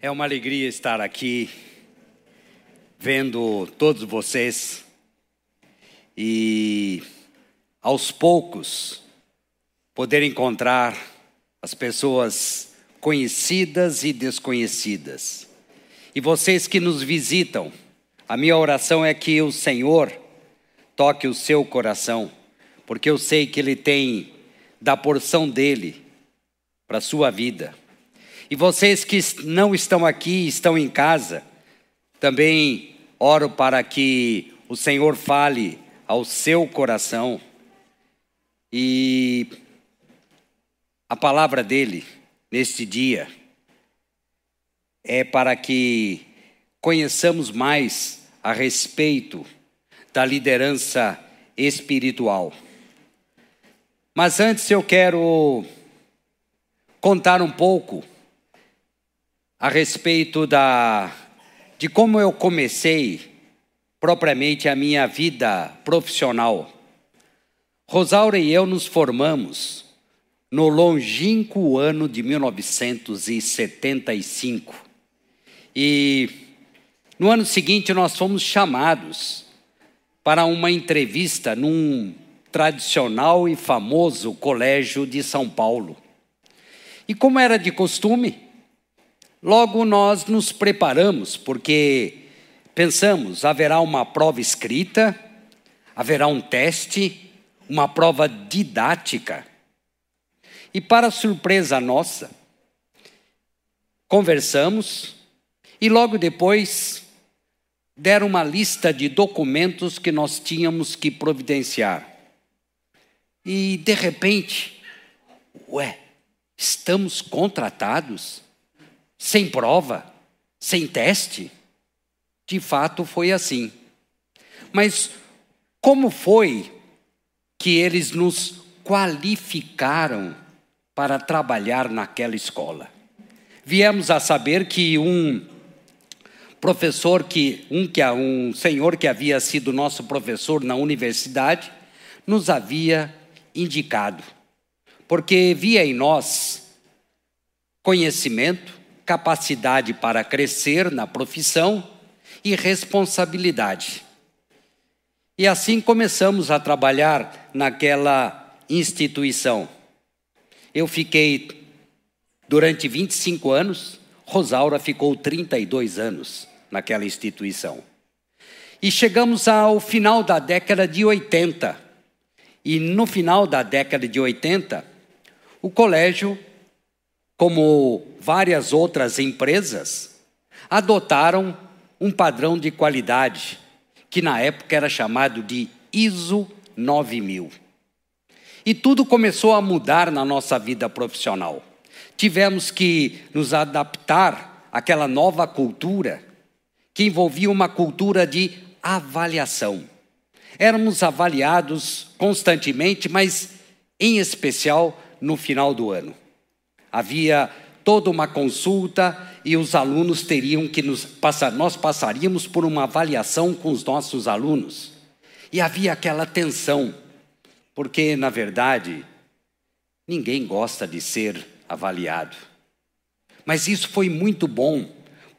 É uma alegria estar aqui vendo todos vocês e aos poucos poder encontrar as pessoas conhecidas e desconhecidas. E vocês que nos visitam, a minha oração é que o Senhor toque o seu coração, porque eu sei que Ele tem da porção dele para a sua vida. E vocês que não estão aqui, estão em casa, também oro para que o Senhor fale ao seu coração e a palavra dele neste dia é para que conheçamos mais a respeito da liderança espiritual. Mas antes eu quero contar um pouco a respeito da, de como eu comecei propriamente a minha vida profissional. Rosaura e eu nos formamos no longínquo ano de 1975. E no ano seguinte nós fomos chamados para uma entrevista num tradicional e famoso colégio de São Paulo. E como era de costume, Logo nós nos preparamos, porque pensamos, haverá uma prova escrita, haverá um teste, uma prova didática. E para surpresa nossa, conversamos e logo depois deram uma lista de documentos que nós tínhamos que providenciar. E de repente, ué, estamos contratados? Sem prova, sem teste. De fato foi assim. Mas como foi que eles nos qualificaram para trabalhar naquela escola? Viemos a saber que um professor que um que um senhor que havia sido nosso professor na universidade nos havia indicado, porque via em nós conhecimento, capacidade para crescer na profissão e responsabilidade. E assim começamos a trabalhar naquela instituição. Eu fiquei durante 25 anos, Rosaura ficou 32 anos naquela instituição. E chegamos ao final da década de 80. E no final da década de 80, o colégio como várias outras empresas, adotaram um padrão de qualidade que na época era chamado de ISO 9000. E tudo começou a mudar na nossa vida profissional. Tivemos que nos adaptar àquela nova cultura que envolvia uma cultura de avaliação. Éramos avaliados constantemente, mas em especial no final do ano. Havia toda uma consulta e os alunos teriam que nos passar, nós passaríamos por uma avaliação com os nossos alunos. E havia aquela tensão, porque na verdade ninguém gosta de ser avaliado. Mas isso foi muito bom,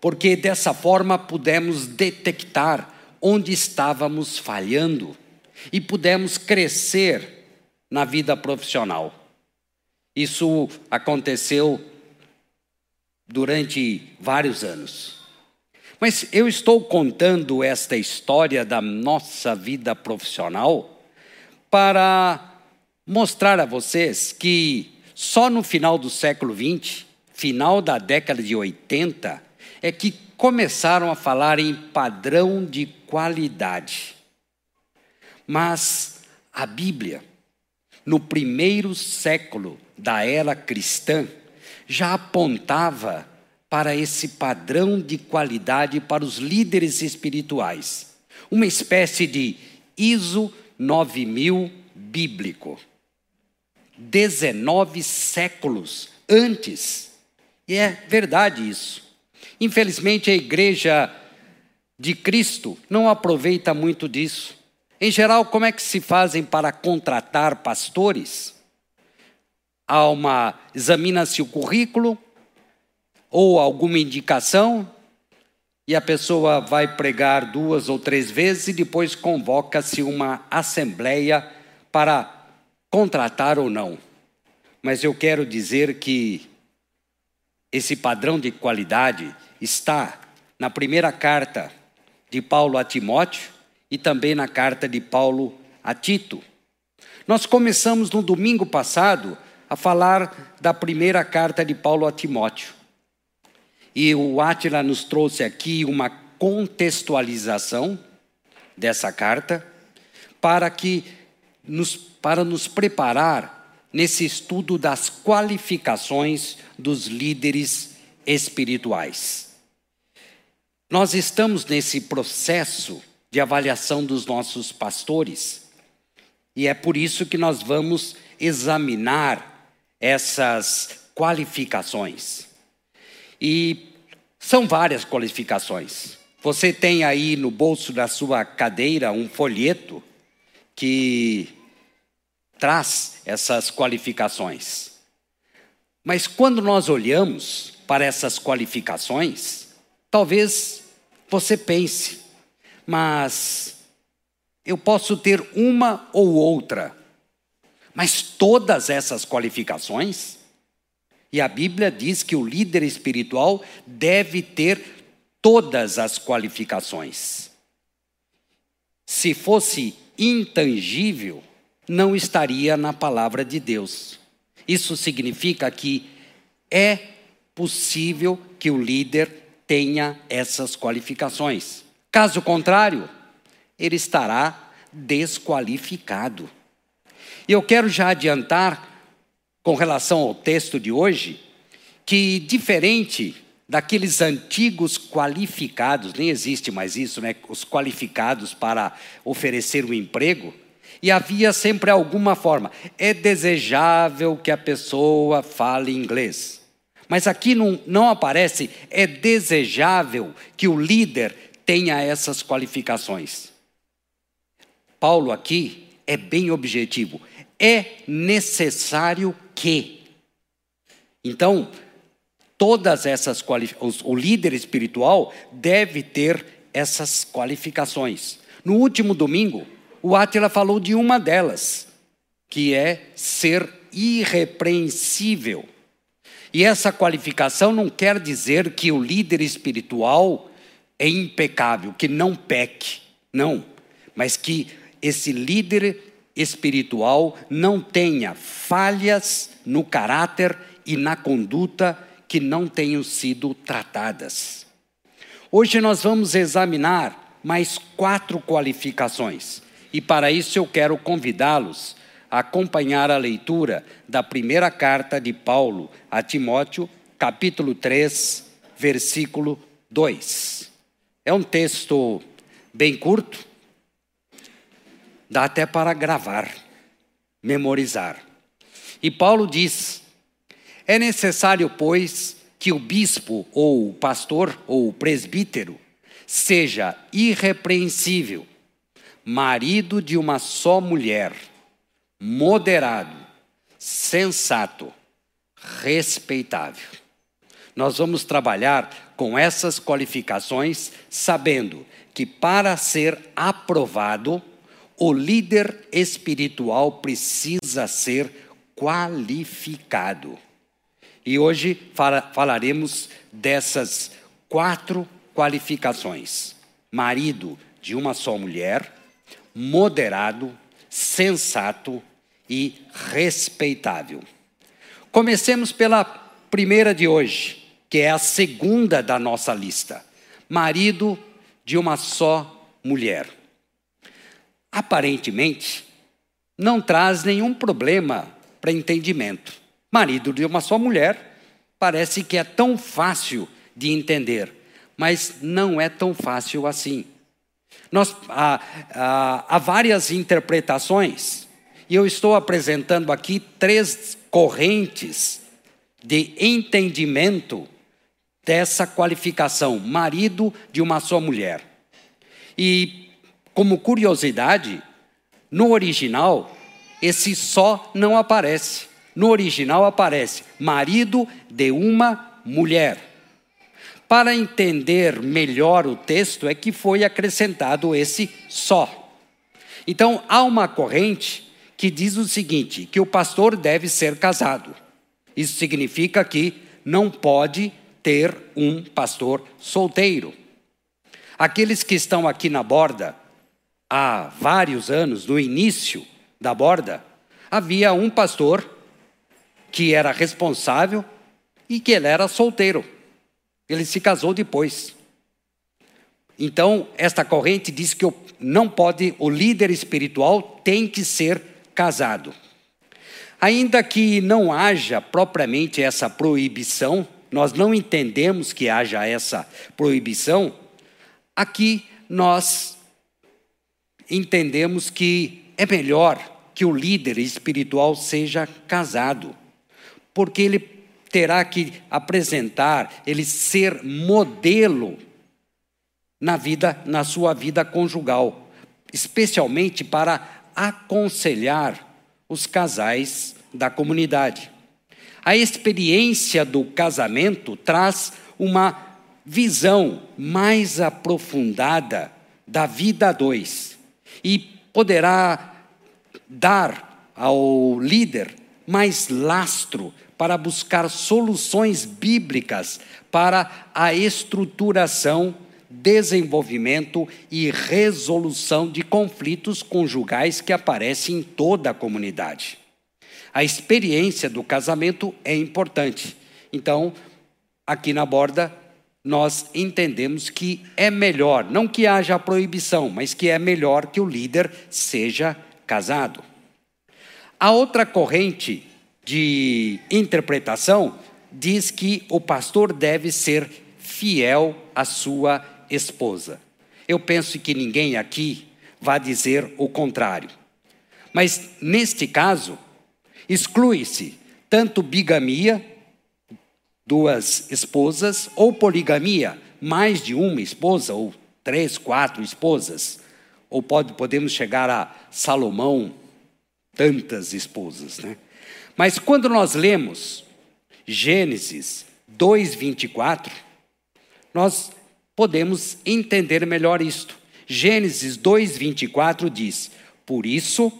porque dessa forma pudemos detectar onde estávamos falhando e pudemos crescer na vida profissional. Isso aconteceu durante vários anos. Mas eu estou contando esta história da nossa vida profissional para mostrar a vocês que só no final do século XX, final da década de 80, é que começaram a falar em padrão de qualidade. Mas a Bíblia, no primeiro século da era cristã já apontava para esse padrão de qualidade para os líderes espirituais. Uma espécie de ISO 9000 bíblico. 19 séculos antes. E é verdade isso. Infelizmente, a igreja de Cristo não aproveita muito disso. Em geral, como é que se fazem para contratar pastores? Há uma examina-se o currículo, ou alguma indicação, e a pessoa vai pregar duas ou três vezes e depois convoca-se uma assembleia para contratar ou não. Mas eu quero dizer que esse padrão de qualidade está na primeira carta de Paulo a Timóteo e também na carta de Paulo a Tito. Nós começamos no domingo passado a falar da primeira carta de Paulo a Timóteo. E o Átila nos trouxe aqui uma contextualização dessa carta para que nos, para nos preparar nesse estudo das qualificações dos líderes espirituais. Nós estamos nesse processo de avaliação dos nossos pastores e é por isso que nós vamos examinar essas qualificações. E são várias qualificações. Você tem aí no bolso da sua cadeira um folheto que traz essas qualificações. Mas quando nós olhamos para essas qualificações, talvez você pense, mas eu posso ter uma ou outra, mas todas essas qualificações? E a Bíblia diz que o líder espiritual deve ter todas as qualificações. Se fosse intangível, não estaria na palavra de Deus. Isso significa que é possível que o líder tenha essas qualificações. Caso contrário, ele estará desqualificado. E eu quero já adiantar, com relação ao texto de hoje, que diferente daqueles antigos qualificados, nem existe mais isso, né? Os qualificados para oferecer o um emprego e havia sempre alguma forma. É desejável que a pessoa fale inglês. Mas aqui não, não aparece, é desejável que o líder tenha essas qualificações. Paulo aqui é bem objetivo. É necessário que. Então, todas essas qualificações, o líder espiritual deve ter essas qualificações. No último domingo, o Átila falou de uma delas, que é ser irrepreensível. E essa qualificação não quer dizer que o líder espiritual é impecável, que não peque. Não. Mas que esse líder espiritual não tenha falhas no caráter e na conduta que não tenham sido tratadas. Hoje nós vamos examinar mais quatro qualificações. E para isso eu quero convidá-los a acompanhar a leitura da primeira carta de Paulo a Timóteo, capítulo 3, versículo 2. É um texto bem curto, dá até para gravar, memorizar. E Paulo diz: É necessário, pois, que o bispo, ou o pastor, ou o presbítero, seja irrepreensível marido de uma só mulher, moderado, sensato, respeitável. Nós vamos trabalhar com essas qualificações, sabendo que para ser aprovado, o líder espiritual precisa ser qualificado. E hoje falaremos dessas quatro qualificações: marido de uma só mulher, moderado, sensato e respeitável. Comecemos pela primeira de hoje, que é a segunda da nossa lista: marido de uma só mulher. Aparentemente, não traz nenhum problema para entendimento. Marido de uma só mulher parece que é tão fácil de entender, mas não é tão fácil assim. Nós, há, há, há várias interpretações, e eu estou apresentando aqui três correntes de entendimento dessa qualificação, marido de uma só mulher. E, como curiosidade, no original, esse só não aparece. No original aparece marido de uma mulher. Para entender melhor o texto, é que foi acrescentado esse só. Então, há uma corrente que diz o seguinte: que o pastor deve ser casado. Isso significa que não pode ter um pastor solteiro. Aqueles que estão aqui na borda há vários anos, no início da borda, havia um pastor que era responsável e que ele era solteiro. Ele se casou depois. Então, esta corrente diz que não pode, o líder espiritual tem que ser casado. Ainda que não haja propriamente essa proibição, nós não entendemos que haja essa proibição, aqui nós entendemos que é melhor que o líder espiritual seja casado, porque ele terá que apresentar, ele ser modelo na vida, na sua vida conjugal, especialmente para aconselhar os casais da comunidade. A experiência do casamento traz uma visão mais aprofundada da vida a dois e poderá dar ao líder mais lastro para buscar soluções bíblicas para a estruturação, desenvolvimento e resolução de conflitos conjugais que aparecem em toda a comunidade. A experiência do casamento é importante. Então, aqui na borda, nós entendemos que é melhor, não que haja proibição, mas que é melhor que o líder seja casado. A outra corrente de interpretação diz que o pastor deve ser fiel à sua esposa. Eu penso que ninguém aqui vai dizer o contrário. Mas neste caso, exclui-se tanto bigamia, duas esposas, ou poligamia, mais de uma esposa, ou três, quatro esposas. Ou pode, podemos chegar a Salomão, tantas esposas. Né? Mas quando nós lemos Gênesis 2,24, nós podemos entender melhor isto. Gênesis 2,24 diz: Por isso,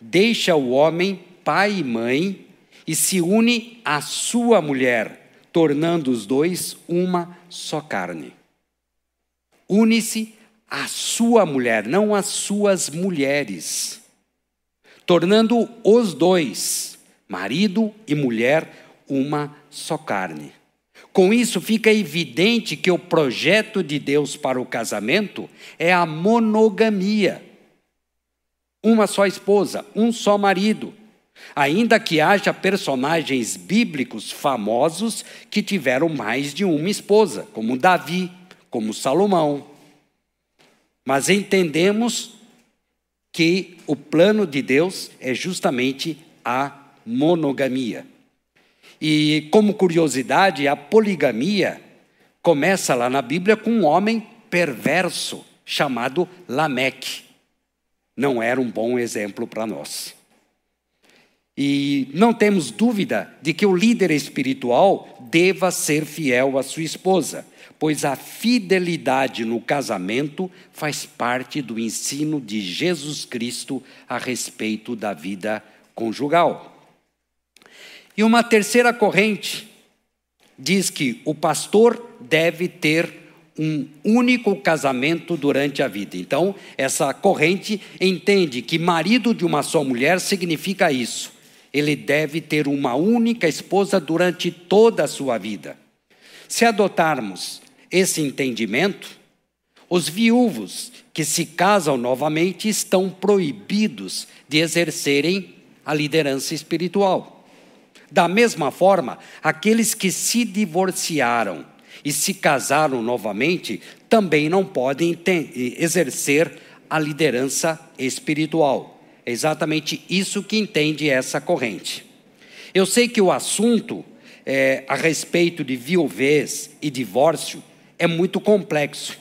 deixa o homem pai e mãe e se une à sua mulher, tornando os dois uma só carne. Une-se à sua mulher, não às suas mulheres, tornando os dois, marido e mulher, uma só carne. Com isso, fica evidente que o projeto de Deus para o casamento é a monogamia. Uma só esposa, um só marido, Ainda que haja personagens bíblicos famosos que tiveram mais de uma esposa, como Davi, como Salomão. Mas entendemos que o plano de Deus é justamente a monogamia. E como curiosidade, a poligamia começa lá na Bíblia com um homem perverso chamado Lameque. Não era um bom exemplo para nós. E não temos dúvida de que o líder espiritual deva ser fiel à sua esposa, pois a fidelidade no casamento faz parte do ensino de Jesus Cristo a respeito da vida conjugal. E uma terceira corrente diz que o pastor deve ter um único casamento durante a vida. Então, essa corrente entende que marido de uma só mulher significa isso ele deve ter uma única esposa durante toda a sua vida. Se adotarmos esse entendimento, os viúvos que se casam novamente estão proibidos de exercerem a liderança espiritual. Da mesma forma, aqueles que se divorciaram e se casaram novamente também não podem exercer a liderança espiritual. É exatamente isso que entende essa corrente. Eu sei que o assunto é, a respeito de viuvez e divórcio é muito complexo.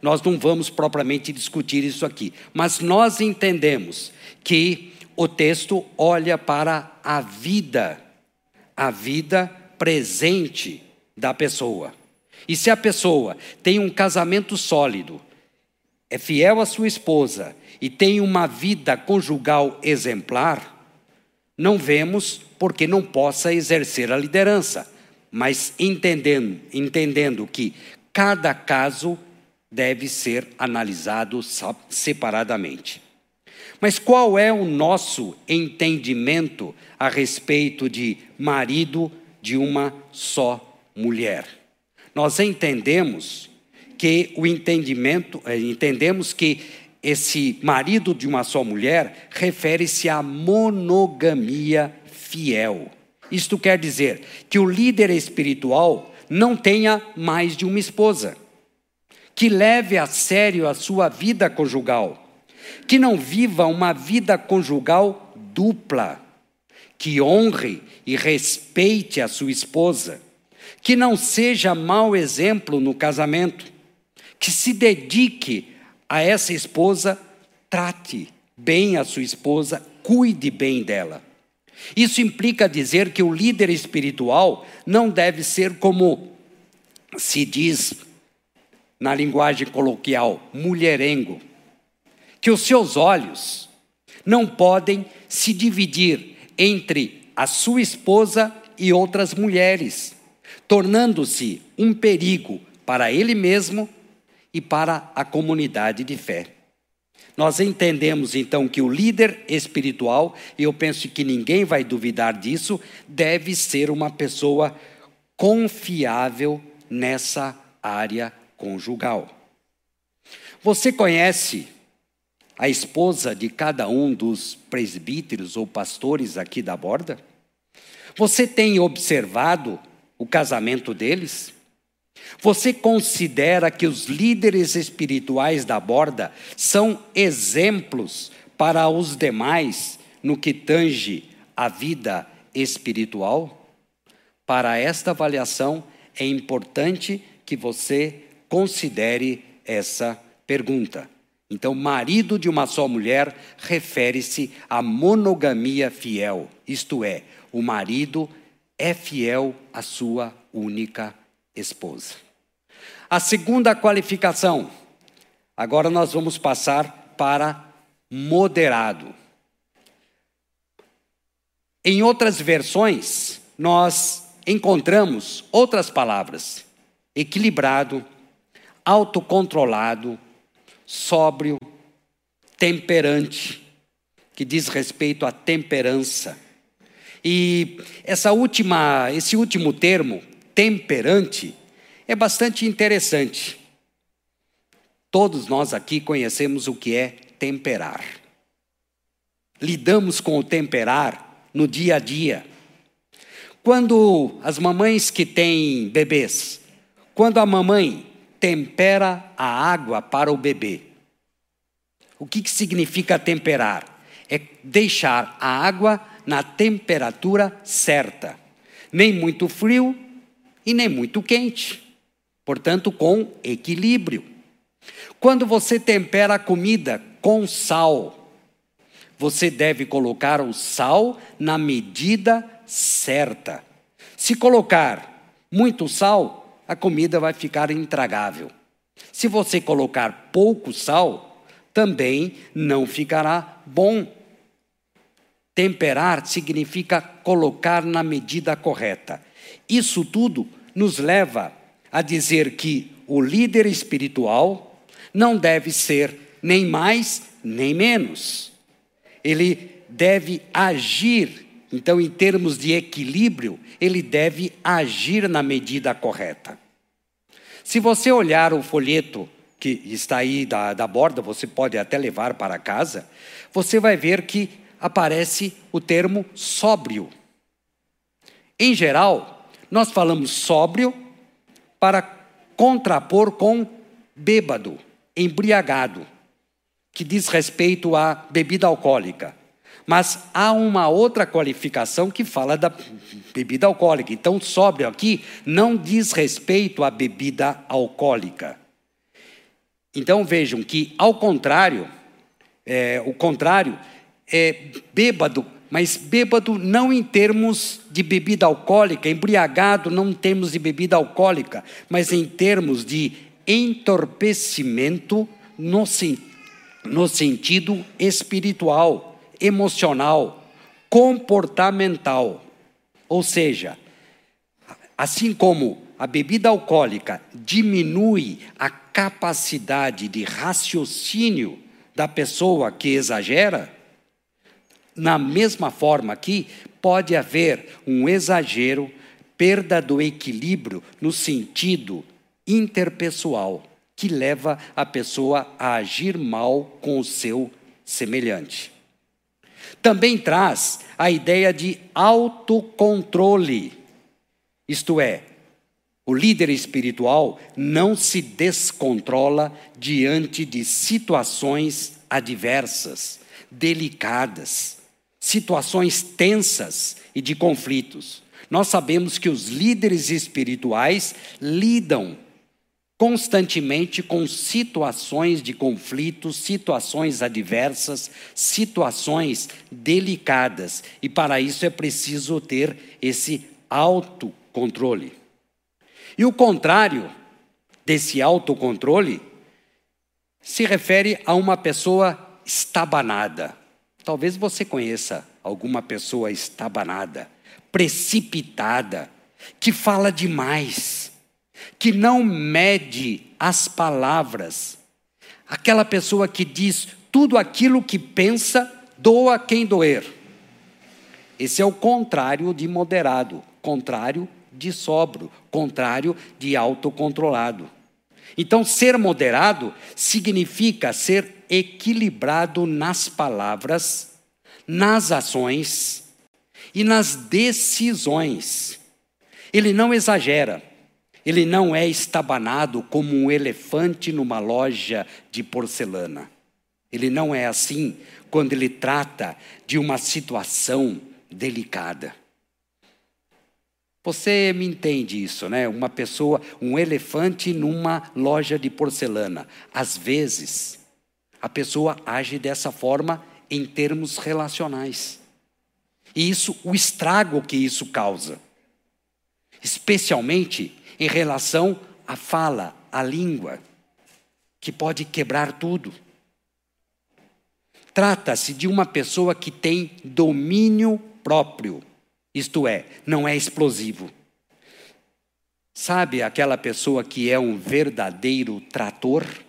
Nós não vamos propriamente discutir isso aqui, mas nós entendemos que o texto olha para a vida, a vida presente da pessoa. E se a pessoa tem um casamento sólido, é fiel à sua esposa e tem uma vida conjugal exemplar, não vemos porque não possa exercer a liderança, mas entendendo, entendendo que cada caso deve ser analisado separadamente. Mas qual é o nosso entendimento a respeito de marido de uma só mulher? Nós entendemos que o entendimento, eh, entendemos que esse marido de uma só mulher refere-se à monogamia fiel. Isto quer dizer que o líder espiritual não tenha mais de uma esposa, que leve a sério a sua vida conjugal, que não viva uma vida conjugal dupla, que honre e respeite a sua esposa, que não seja mau exemplo no casamento, que se dedique a essa esposa, trate bem a sua esposa, cuide bem dela. Isso implica dizer que o líder espiritual não deve ser como se diz na linguagem coloquial, mulherengo, que os seus olhos não podem se dividir entre a sua esposa e outras mulheres, tornando-se um perigo para ele mesmo e para a comunidade de fé. Nós entendemos então que o líder espiritual, e eu penso que ninguém vai duvidar disso, deve ser uma pessoa confiável nessa área conjugal. Você conhece a esposa de cada um dos presbíteros ou pastores aqui da borda? Você tem observado o casamento deles? Você considera que os líderes espirituais da borda são exemplos para os demais no que tange a vida espiritual? Para esta avaliação, é importante que você considere essa pergunta. Então, marido de uma só mulher refere-se à monogamia fiel, isto é, o marido é fiel à sua única esposa. A segunda qualificação, agora nós vamos passar para moderado. Em outras versões, nós encontramos outras palavras: equilibrado, autocontrolado, sóbrio, temperante, que diz respeito à temperança. E essa última, esse último termo, temperante é bastante interessante. Todos nós aqui conhecemos o que é temperar. Lidamos com o temperar no dia a dia. Quando as mamães que têm bebês, quando a mamãe tempera a água para o bebê, o que, que significa temperar? É deixar a água na temperatura certa, nem muito frio e nem muito quente. Portanto, com equilíbrio. Quando você tempera a comida com sal, você deve colocar o sal na medida certa. Se colocar muito sal, a comida vai ficar intragável. Se você colocar pouco sal, também não ficará bom. Temperar significa colocar na medida correta. Isso tudo nos leva a dizer que o líder espiritual não deve ser nem mais nem menos. Ele deve agir, então, em termos de equilíbrio, ele deve agir na medida correta. Se você olhar o folheto que está aí da, da borda, você pode até levar para casa, você vai ver que aparece o termo sóbrio. Em geral, nós falamos sóbrio para contrapor com bêbado, embriagado, que diz respeito à bebida alcoólica. Mas há uma outra qualificação que fala da bebida alcoólica. Então, sóbrio aqui não diz respeito à bebida alcoólica. Então vejam que, ao contrário, é, o contrário, é, bêbado mas bêbado não em termos de bebida alcoólica, embriagado não em termos de bebida alcoólica, mas em termos de entorpecimento no, no sentido espiritual, emocional, comportamental. Ou seja, assim como a bebida alcoólica diminui a capacidade de raciocínio da pessoa que exagera, na mesma forma aqui, pode haver um exagero, perda do equilíbrio no sentido interpessoal, que leva a pessoa a agir mal com o seu semelhante. Também traz a ideia de autocontrole, isto é, o líder espiritual não se descontrola diante de situações adversas, delicadas, situações tensas e de conflitos. Nós sabemos que os líderes espirituais lidam constantemente com situações de conflitos, situações adversas, situações delicadas, e para isso é preciso ter esse autocontrole. E o contrário desse autocontrole se refere a uma pessoa estabanada. Talvez você conheça alguma pessoa estabanada, precipitada, que fala demais, que não mede as palavras. Aquela pessoa que diz tudo aquilo que pensa, doa quem doer. Esse é o contrário de moderado, contrário de sobro, contrário de autocontrolado. Então, ser moderado significa ser equilibrado nas palavras, nas ações e nas decisões. Ele não exagera, ele não é estabanado como um elefante numa loja de porcelana. Ele não é assim quando ele trata de uma situação delicada. Você me entende isso, né? Uma pessoa, um elefante numa loja de porcelana. Às vezes, a pessoa age dessa forma em termos relacionais. E isso, o estrago que isso causa, especialmente em relação à fala, à língua, que pode quebrar tudo. Trata-se de uma pessoa que tem domínio próprio, isto é, não é explosivo. Sabe aquela pessoa que é um verdadeiro trator?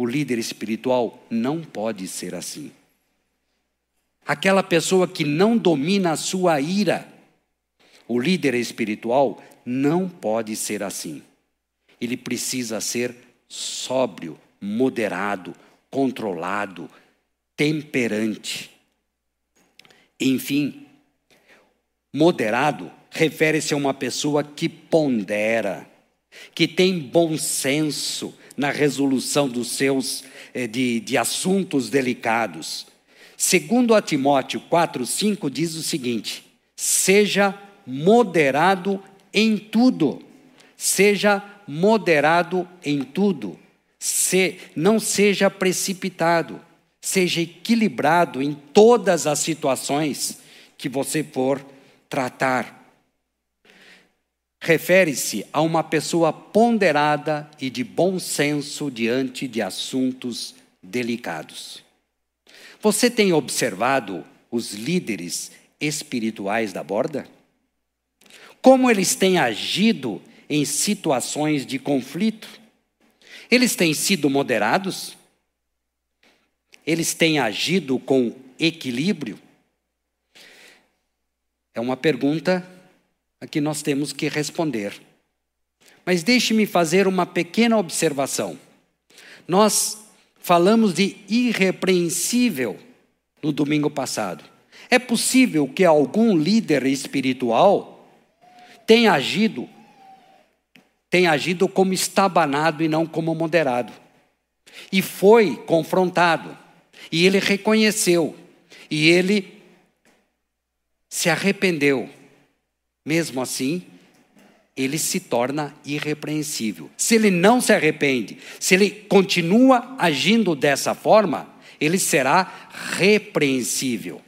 O líder espiritual não pode ser assim. Aquela pessoa que não domina a sua ira, o líder espiritual não pode ser assim. Ele precisa ser sóbrio, moderado, controlado, temperante. Enfim, moderado refere-se a uma pessoa que pondera, que tem bom senso, na resolução dos seus eh, de, de assuntos delicados. Segundo a Timóteo 4:5 diz o seguinte: seja moderado em tudo. Seja moderado em tudo. Se, não seja precipitado. Seja equilibrado em todas as situações que você for tratar refere-se a uma pessoa ponderada e de bom senso diante de assuntos delicados. Você tem observado os líderes espirituais da borda? Como eles têm agido em situações de conflito? Eles têm sido moderados? Eles têm agido com equilíbrio? É uma pergunta a que nós temos que responder. Mas deixe-me fazer uma pequena observação. Nós falamos de irrepreensível no domingo passado. É possível que algum líder espiritual tenha agido tenha agido como estabanado e não como moderado. E foi confrontado, e ele reconheceu, e ele se arrependeu. Mesmo assim, ele se torna irrepreensível. Se ele não se arrepende, se ele continua agindo dessa forma, ele será repreensível.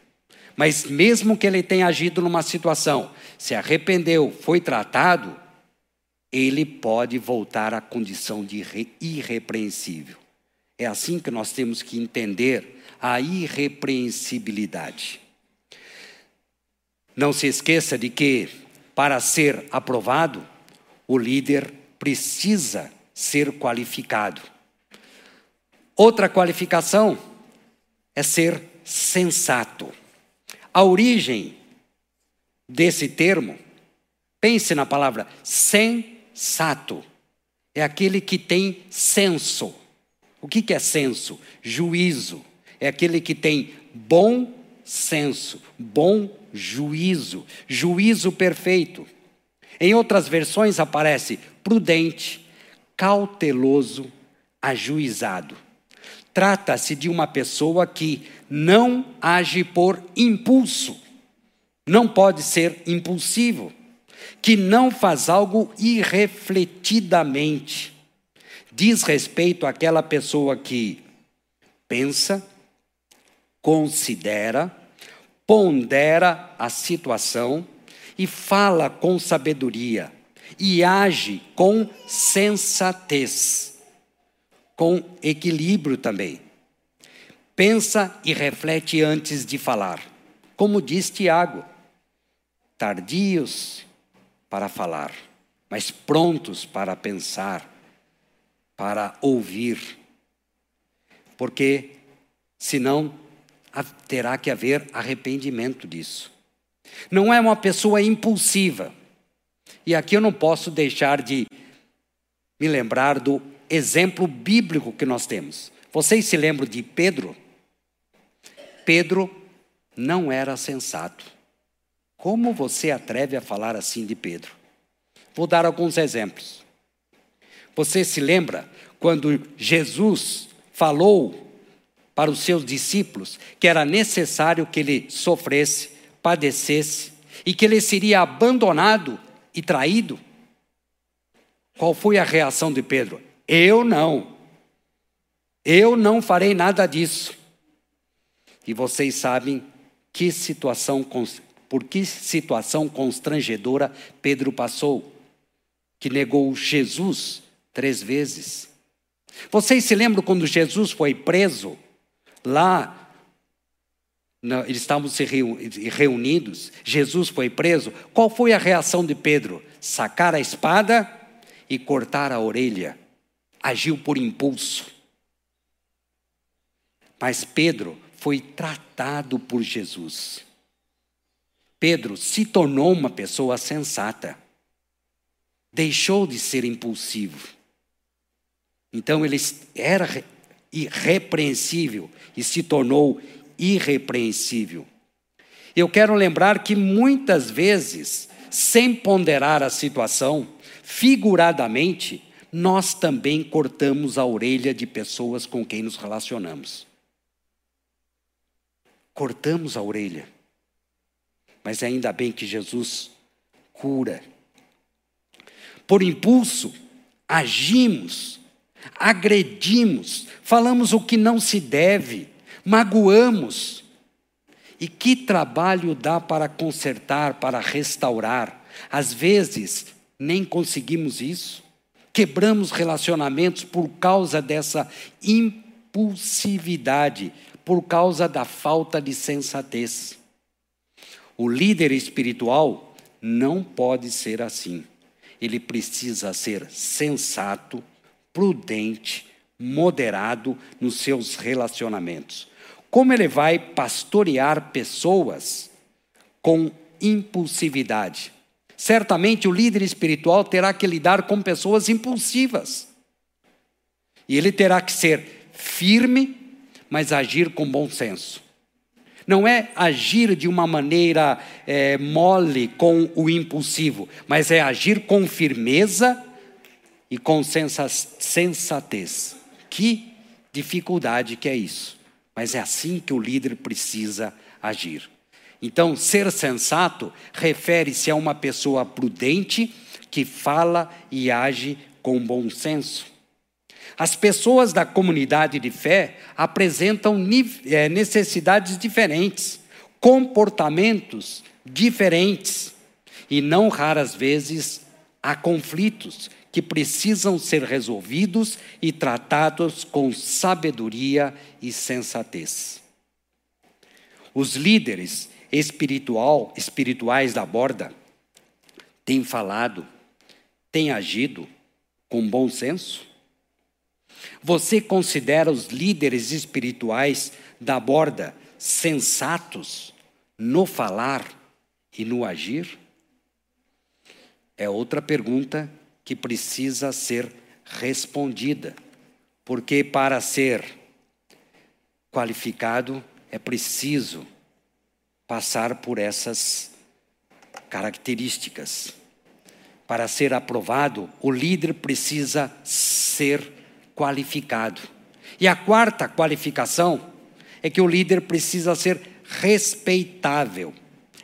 Mas mesmo que ele tenha agido numa situação, se arrependeu, foi tratado, ele pode voltar à condição de irrepreensível. É assim que nós temos que entender a irrepreensibilidade. Não se esqueça de que, para ser aprovado, o líder precisa ser qualificado. Outra qualificação é ser sensato. A origem desse termo, pense na palavra sensato, é aquele que tem senso. O que é senso? Juízo. É aquele que tem bom senso, bom juízo, juízo perfeito. Em outras versões aparece prudente, cauteloso, ajuizado. Trata-se de uma pessoa que não age por impulso, não pode ser impulsivo, que não faz algo irrefletidamente. Diz respeito àquela pessoa que pensa, considera, pondera a situação e fala com sabedoria e age com sensatez com equilíbrio também. Pensa e reflete antes de falar. Como diz Tiago, tardios para falar, mas prontos para pensar, para ouvir. Porque senão terá que haver arrependimento disso. Não é uma pessoa impulsiva. E aqui eu não posso deixar de me lembrar do exemplo bíblico que nós temos. Vocês se lembram de Pedro? Pedro não era sensato. Como você atreve a falar assim de Pedro? Vou dar alguns exemplos. Você se lembra quando Jesus falou para os seus discípulos que era necessário que ele sofresse, padecesse e que ele seria abandonado e traído? Qual foi a reação de Pedro? Eu não. Eu não farei nada disso. E vocês sabem que situação, por que situação constrangedora Pedro passou, que negou Jesus três vezes. Vocês se lembram quando Jesus foi preso lá? eles estavam se reunidos, Jesus foi preso. Qual foi a reação de Pedro? Sacar a espada e cortar a orelha agiu por impulso. Mas Pedro foi tratado por Jesus. Pedro se tornou uma pessoa sensata. Deixou de ser impulsivo. Então ele era irrepreensível e se tornou irrepreensível. Eu quero lembrar que muitas vezes, sem ponderar a situação, figuradamente, nós também cortamos a orelha de pessoas com quem nos relacionamos. Cortamos a orelha. Mas ainda bem que Jesus cura. Por impulso, agimos, agredimos, falamos o que não se deve, magoamos. E que trabalho dá para consertar, para restaurar? Às vezes, nem conseguimos isso. Quebramos relacionamentos por causa dessa impulsividade, por causa da falta de sensatez. O líder espiritual não pode ser assim. Ele precisa ser sensato, prudente, moderado nos seus relacionamentos. Como ele vai pastorear pessoas com impulsividade? Certamente o líder espiritual terá que lidar com pessoas impulsivas. E ele terá que ser firme, mas agir com bom senso. Não é agir de uma maneira é, mole com o impulsivo, mas é agir com firmeza e com sensatez. Que dificuldade que é isso. Mas é assim que o líder precisa agir. Então, ser sensato refere-se a uma pessoa prudente que fala e age com bom senso. As pessoas da comunidade de fé apresentam é, necessidades diferentes, comportamentos diferentes e não raras vezes há conflitos que precisam ser resolvidos e tratados com sabedoria e sensatez. Os líderes espiritual, espirituais da borda têm falado, têm agido com bom senso? Você considera os líderes espirituais da borda sensatos no falar e no agir? É outra pergunta que precisa ser respondida, porque para ser qualificado é preciso passar por essas características. Para ser aprovado, o líder precisa ser qualificado. E a quarta qualificação é que o líder precisa ser respeitável.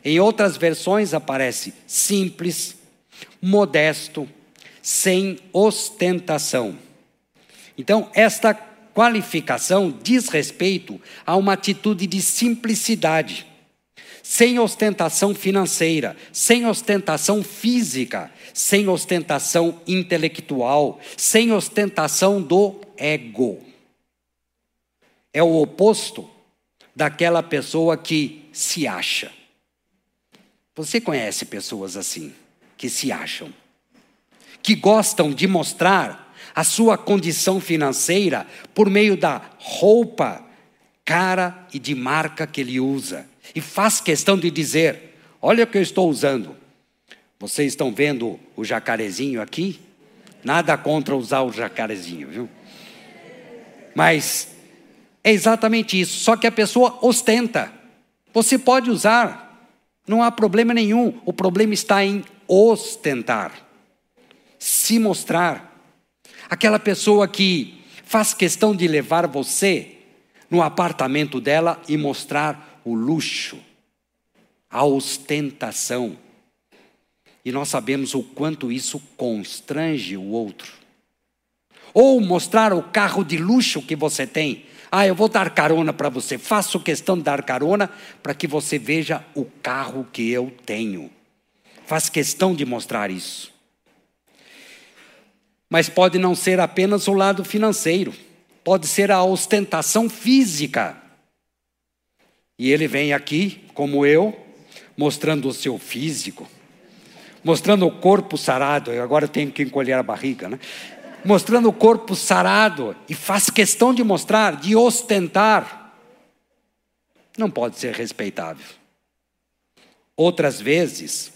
Em outras versões aparece simples, modesto, sem ostentação. Então, esta qualificação diz respeito a uma atitude de simplicidade sem ostentação financeira, sem ostentação física, sem ostentação intelectual, sem ostentação do ego. É o oposto daquela pessoa que se acha. Você conhece pessoas assim, que se acham, que gostam de mostrar a sua condição financeira por meio da roupa cara e de marca que ele usa e faz questão de dizer: Olha o que eu estou usando. Vocês estão vendo o jacarezinho aqui? Nada contra usar o jacarezinho, viu? Mas é exatamente isso. Só que a pessoa ostenta. Você pode usar, não há problema nenhum. O problema está em ostentar, se mostrar. Aquela pessoa que faz questão de levar você no apartamento dela e mostrar o luxo, a ostentação. E nós sabemos o quanto isso constrange o outro. Ou mostrar o carro de luxo que você tem. Ah, eu vou dar carona para você. Faço questão de dar carona para que você veja o carro que eu tenho. Faz questão de mostrar isso. Mas pode não ser apenas o lado financeiro, pode ser a ostentação física. E ele vem aqui, como eu, mostrando o seu físico, mostrando o corpo sarado. Eu agora tenho que encolher a barriga, né? Mostrando o corpo sarado e faz questão de mostrar, de ostentar. Não pode ser respeitável. Outras vezes,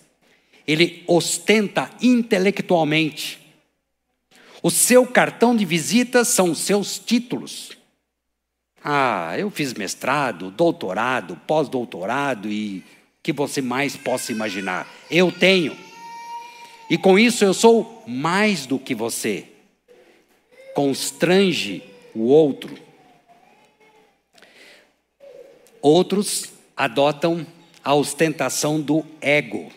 ele ostenta intelectualmente. O seu cartão de visita são os seus títulos. Ah, eu fiz mestrado, doutorado, pós-doutorado e que você mais possa imaginar. Eu tenho. E com isso eu sou mais do que você. Constrange o outro. Outros adotam a ostentação do ego.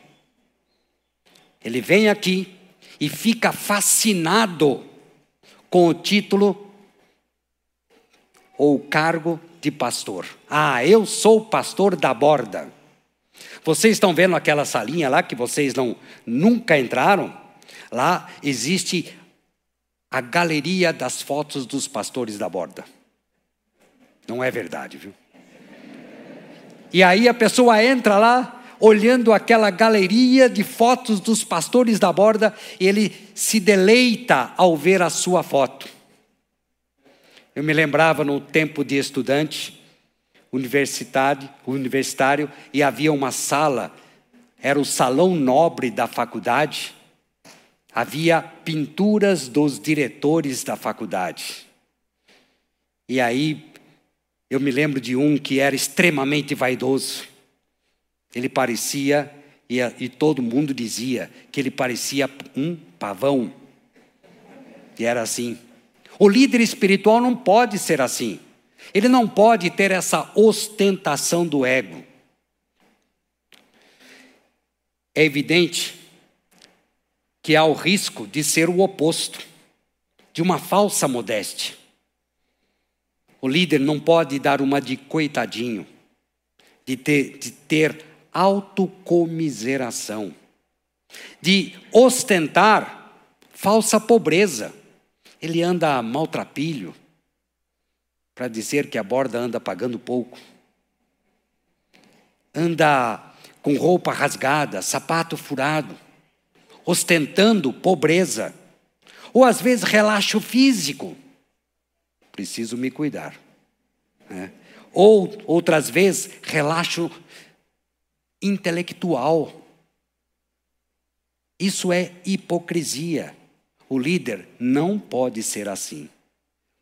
Ele vem aqui e fica fascinado com o título ou o cargo de pastor. Ah, eu sou pastor da borda. Vocês estão vendo aquela salinha lá que vocês não nunca entraram? Lá existe a galeria das fotos dos pastores da borda. Não é verdade, viu? E aí a pessoa entra lá, olhando aquela galeria de fotos dos pastores da borda, ele se deleita ao ver a sua foto. Eu me lembrava no tempo de estudante, universitário, universitário e havia uma sala, era o salão nobre da faculdade. Havia pinturas dos diretores da faculdade. E aí eu me lembro de um que era extremamente vaidoso. Ele parecia, e, e todo mundo dizia, que ele parecia um pavão. E era assim. O líder espiritual não pode ser assim. Ele não pode ter essa ostentação do ego. É evidente que há o risco de ser o oposto, de uma falsa modéstia. O líder não pode dar uma de coitadinho. de ter, de ter autocomiseração, de ostentar falsa pobreza. Ele anda maltrapilho para dizer que a borda anda pagando pouco. Anda com roupa rasgada, sapato furado, ostentando pobreza. Ou às vezes relaxo físico. Preciso me cuidar. Né? Ou outras vezes relaxo intelectual. Isso é hipocrisia. O líder não pode ser assim.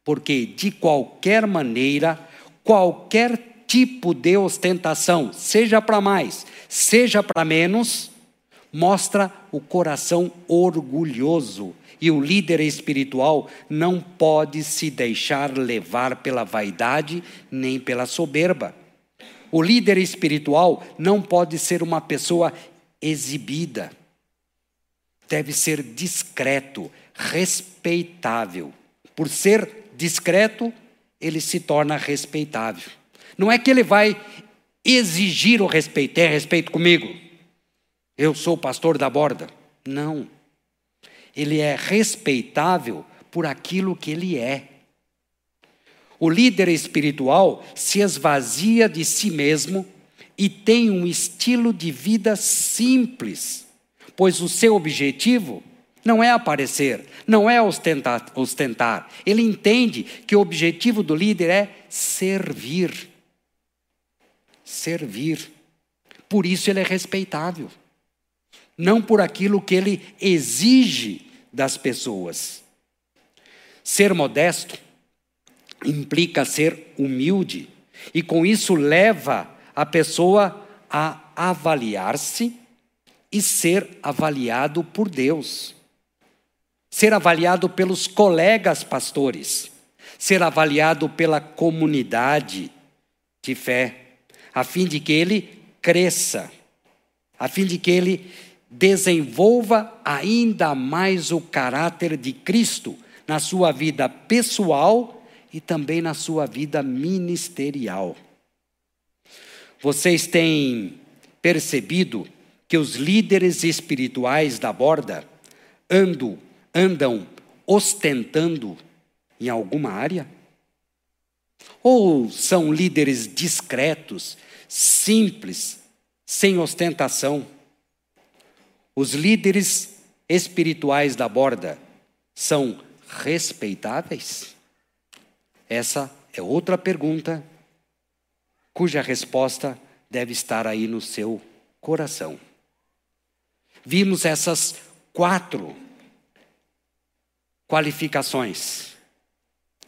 Porque, de qualquer maneira, qualquer tipo de ostentação, seja para mais, seja para menos, mostra o coração orgulhoso. E o líder espiritual não pode se deixar levar pela vaidade nem pela soberba. O líder espiritual não pode ser uma pessoa exibida. Deve ser discreto, respeitável. Por ser discreto, ele se torna respeitável. Não é que ele vai exigir o respeito, tem respeito comigo. Eu sou o pastor da borda. Não. Ele é respeitável por aquilo que ele é. O líder espiritual se esvazia de si mesmo e tem um estilo de vida simples, pois o seu objetivo não é aparecer, não é ostentar, ostentar. Ele entende que o objetivo do líder é servir. Servir. Por isso ele é respeitável. Não por aquilo que ele exige das pessoas. Ser modesto implica ser humilde, e com isso leva a pessoa a avaliar-se e ser avaliado por Deus. Ser avaliado pelos colegas pastores, ser avaliado pela comunidade de fé, a fim de que ele cresça, a fim de que ele desenvolva ainda mais o caráter de Cristo na sua vida pessoal e também na sua vida ministerial. Vocês têm percebido que os líderes espirituais da borda andam andam ostentando em alguma área? Ou são líderes discretos, simples, sem ostentação? Os líderes espirituais da borda são respeitáveis? Essa é outra pergunta cuja resposta deve estar aí no seu coração. Vimos essas quatro qualificações.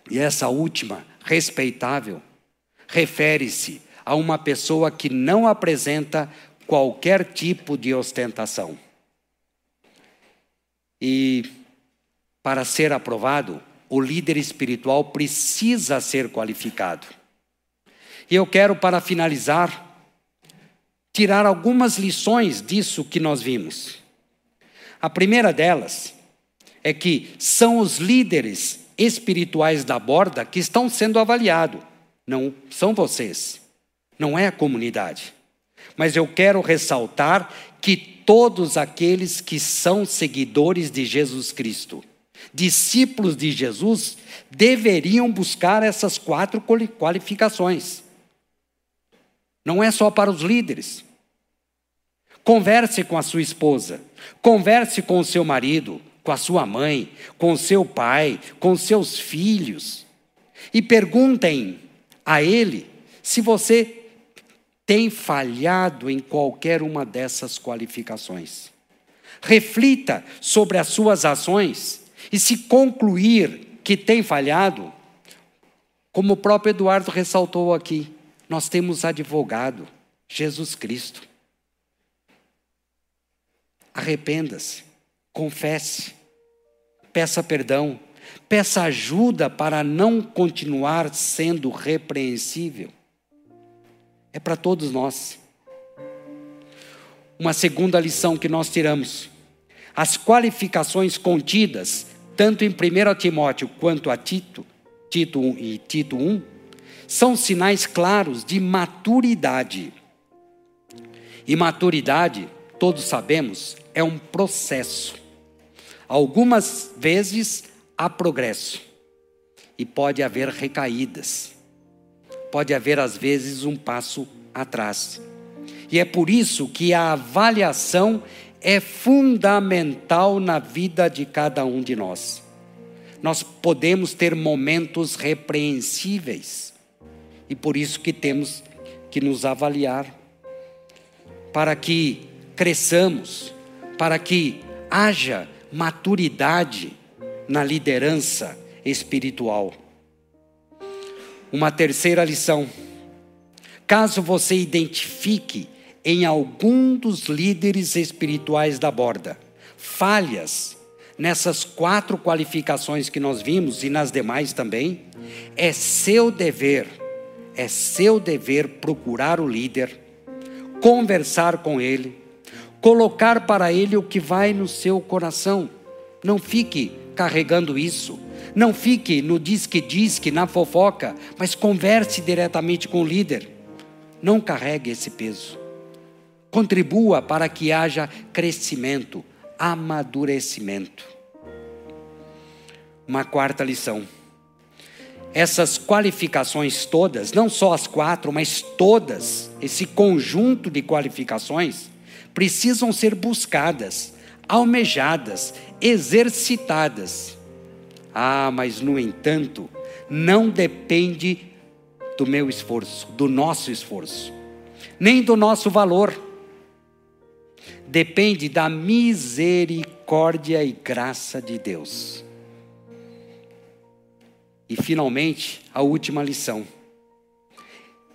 E essa última, respeitável, refere-se a uma pessoa que não apresenta qualquer tipo de ostentação. E para ser aprovado, o líder espiritual precisa ser qualificado. E eu quero, para finalizar, tirar algumas lições disso que nós vimos. A primeira delas é que são os líderes espirituais da borda que estão sendo avaliados, não são vocês, não é a comunidade. Mas eu quero ressaltar que todos aqueles que são seguidores de Jesus Cristo, discípulos de Jesus, deveriam buscar essas quatro qualificações. Não é só para os líderes. Converse com a sua esposa, converse com o seu marido, com a sua mãe, com o seu pai, com seus filhos, e perguntem a ele se você tem falhado em qualquer uma dessas qualificações. Reflita sobre as suas ações e se concluir que tem falhado, como o próprio Eduardo ressaltou aqui, nós temos advogado, Jesus Cristo. Arrependa-se. Confesse, peça perdão, peça ajuda para não continuar sendo repreensível. É para todos nós. Uma segunda lição que nós tiramos: as qualificações contidas, tanto em 1 Timóteo quanto a Tito, Tito 1 e Tito 1, são sinais claros de maturidade E maturidade, todos sabemos, é um processo. Algumas vezes há progresso e pode haver recaídas. Pode haver, às vezes, um passo atrás. E é por isso que a avaliação é fundamental na vida de cada um de nós. Nós podemos ter momentos repreensíveis e por isso que temos que nos avaliar para que cresçamos, para que haja maturidade na liderança espiritual. Uma terceira lição: caso você identifique em algum dos líderes espirituais da borda falhas nessas quatro qualificações que nós vimos e nas demais também, é seu dever, é seu dever procurar o líder, conversar com ele, colocar para ele o que vai no seu coração. Não fique carregando isso. Não fique no diz que diz que na fofoca, mas converse diretamente com o líder. Não carregue esse peso. Contribua para que haja crescimento, amadurecimento. Uma quarta lição. Essas qualificações todas, não só as quatro, mas todas, esse conjunto de qualificações, precisam ser buscadas, almejadas, exercitadas. Ah, mas no entanto, não depende do meu esforço, do nosso esforço, nem do nosso valor depende da misericórdia e graça de Deus. E finalmente, a última lição.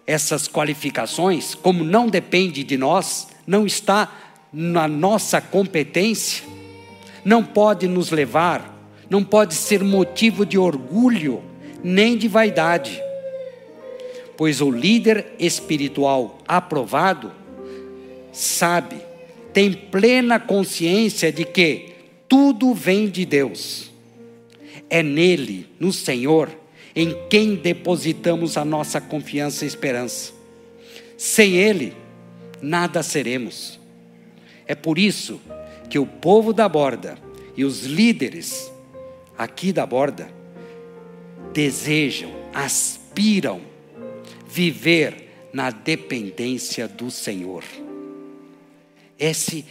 Essas qualificações, como não depende de nós, não está na nossa competência, não pode nos levar, não pode ser motivo de orgulho, nem de vaidade. Pois o líder espiritual aprovado sabe tem plena consciência de que tudo vem de Deus. É nele, no Senhor, em quem depositamos a nossa confiança e esperança. Sem Ele, nada seremos. É por isso que o povo da borda e os líderes aqui da borda desejam, aspiram viver na dependência do Senhor. Esse,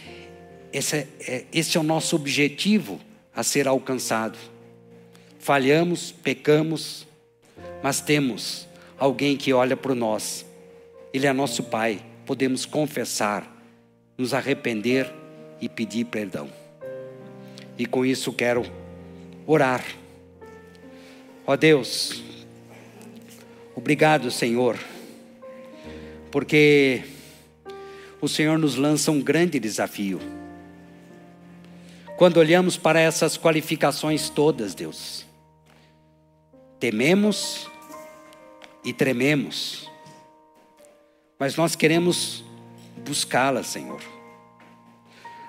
esse, é, esse é o nosso objetivo a ser alcançado. Falhamos, pecamos, mas temos alguém que olha para nós. Ele é nosso Pai. Podemos confessar, nos arrepender e pedir perdão. E com isso quero orar. Ó Deus, obrigado, Senhor, porque o Senhor nos lança um grande desafio. Quando olhamos para essas qualificações todas, Deus, tememos e trememos, mas nós queremos buscá-las, Senhor.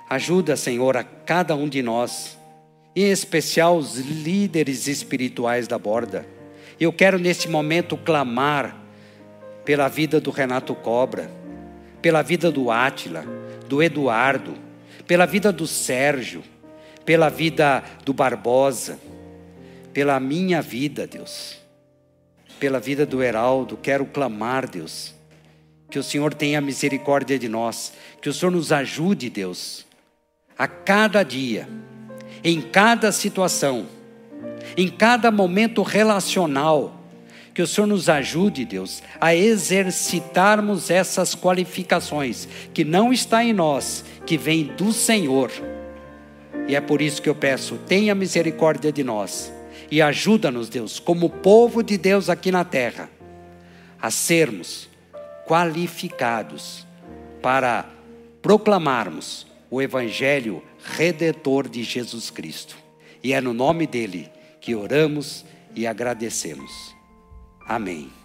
Ajuda, Senhor, a cada um de nós, em especial os líderes espirituais da borda. Eu quero neste momento clamar pela vida do Renato Cobra pela vida do Átila, do Eduardo, pela vida do Sérgio, pela vida do Barbosa, pela minha vida, Deus, pela vida do Heraldo, quero clamar, Deus, que o Senhor tenha misericórdia de nós, que o Senhor nos ajude, Deus, a cada dia, em cada situação, em cada momento relacional, que o Senhor nos ajude, Deus, a exercitarmos essas qualificações que não está em nós, que vem do Senhor. E é por isso que eu peço, tenha misericórdia de nós e ajuda-nos, Deus, como povo de Deus aqui na terra, a sermos qualificados para proclamarmos o evangelho redentor de Jesus Cristo. E é no nome dele que oramos e agradecemos. Amém.